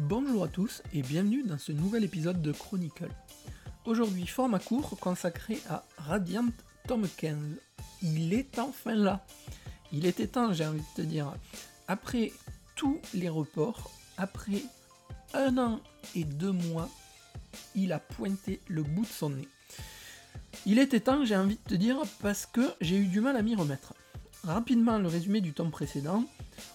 Bonjour à tous et bienvenue dans ce nouvel épisode de Chronicle. Aujourd'hui, format court consacré à Radiant Tom 15. Il est enfin là. Il était temps, j'ai envie de te dire. Après tous les reports, après un an et deux mois, il a pointé le bout de son nez. Il était temps, j'ai envie de te dire, parce que j'ai eu du mal à m'y remettre. Rapidement, le résumé du tome précédent.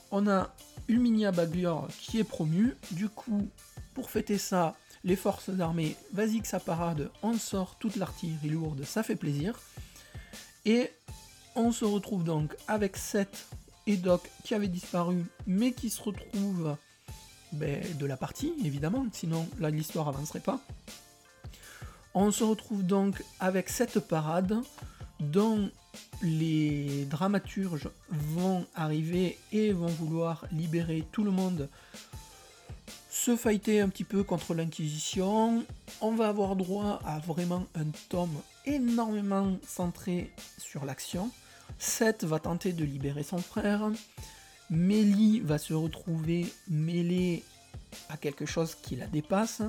On a Ulminia Baglior qui est promu. Du coup, pour fêter ça, les forces armées, vas-y que ça parade, on sort toute l'artillerie lourde, ça fait plaisir. Et on se retrouve donc avec Seth et Doc qui avaient disparu, mais qui se retrouvent ben, de la partie, évidemment, sinon là l'histoire avancerait pas. On se retrouve donc avec cette parade dont les dramaturges vont arriver et vont vouloir libérer tout le monde, se fighter un petit peu contre l'Inquisition. On va avoir droit à vraiment un tome énormément centré sur l'action. Seth va tenter de libérer son frère. Mélie va se retrouver mêlée à quelque chose qui la dépasse.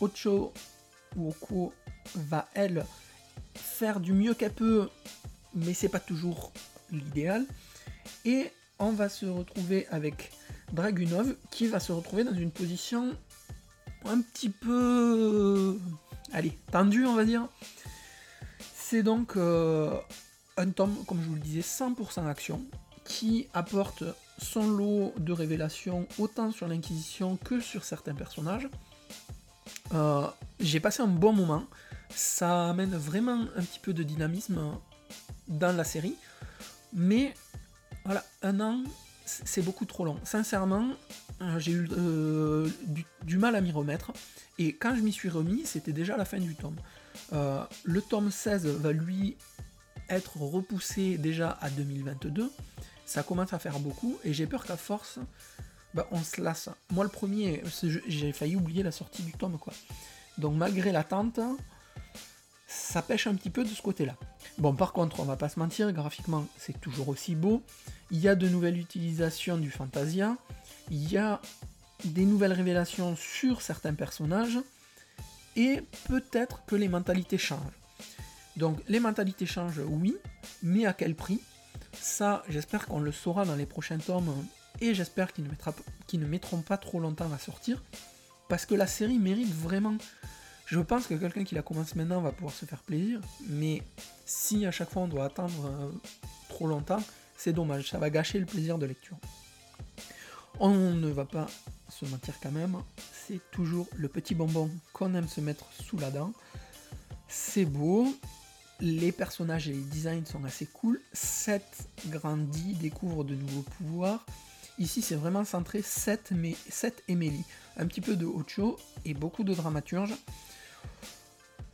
Ocho Oko va elle faire du mieux qu'elle peut, mais c'est pas toujours l'idéal. Et on va se retrouver avec Dragunov qui va se retrouver dans une position un petit peu allez, tendue on va dire. C'est donc euh, un tome, comme je vous le disais, 100% action, qui apporte son lot de révélations autant sur l'Inquisition que sur certains personnages. Euh, j'ai passé un bon moment, ça amène vraiment un petit peu de dynamisme dans la série, mais voilà, un an, c'est beaucoup trop long. Sincèrement, euh, j'ai eu euh, du, mal à m'y remettre, et quand je m'y suis remis, c'était déjà la fin du tome. le tome 16 va lui être repoussé déjà à 2022. Ça commence à faire beaucoup et j'ai peur qu'à force, bah, on se lasse. Moi, le premier, j'ai failli oublier la sortie du tome, quoi. Donc, malgré l'attente, ça pêche un petit peu de ce côté-là. Bon, par contre, on va pas se mentir, graphiquement, c'est toujours aussi beau. Il y a de nouvelles utilisations du Fantasia. Il y a des nouvelles révélations sur certains personnages. Et peut-être que les mentalités changent. Donc les mentalités changent, oui, mais à quel prix? Ça, j'espère qu'on le saura dans les prochains tomes, et j'espère qu'ils ne, mettront pas trop longtemps à sortir, parce que la série mérite vraiment... Je pense que quelqu'un qui la commence maintenant va pouvoir se faire plaisir, mais si à chaque fois on doit attendre euh, trop longtemps, c'est dommage, ça va gâcher le plaisir de lecture. On ne va pas se mentir quand même, c'est toujours le petit bonbon qu'on aime se mettre sous la dent. C'est beau, les personnages et les designs sont assez cool. Seth grandit, découvre de nouveaux pouvoirs. Ici, c'est vraiment centré Seth, mais et Mélie. Un petit peu de Ocho et beaucoup de dramaturge.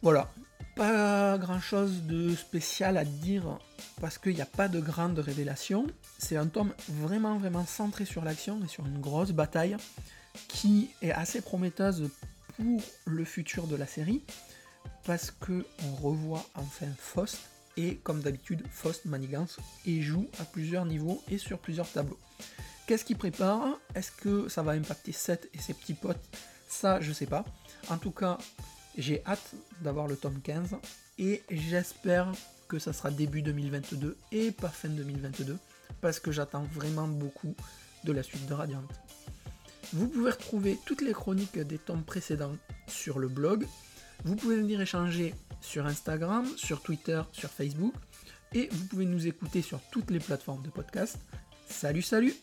Voilà. Pas grand chose de spécial à dire parce qu'il n'y a pas de grande révélation. C'est un tome vraiment, vraiment centré sur l'action et sur une grosse bataille qui est assez prometteuse pour le futur de la série parce que on revoit enfin Faust et comme d'habitude Faust manigance et joue à plusieurs niveaux et sur plusieurs tableaux. Qu'est-ce qu'il prépare? Est-ce que ça va impacter Seth et ses petits potes? Ça, je sais pas. En tout cas, j'ai hâte d'avoir le tome 15 et j'espère que ça sera début 2022 et pas fin 2022 parce que j'attends vraiment beaucoup de la suite de Radiant. Vous pouvez retrouver toutes les chroniques des tomes précédents sur le blog vous pouvez venir échanger sur Instagram, sur Twitter, sur Facebook, et vous pouvez nous écouter sur toutes les plateformes de podcast. Salut, salut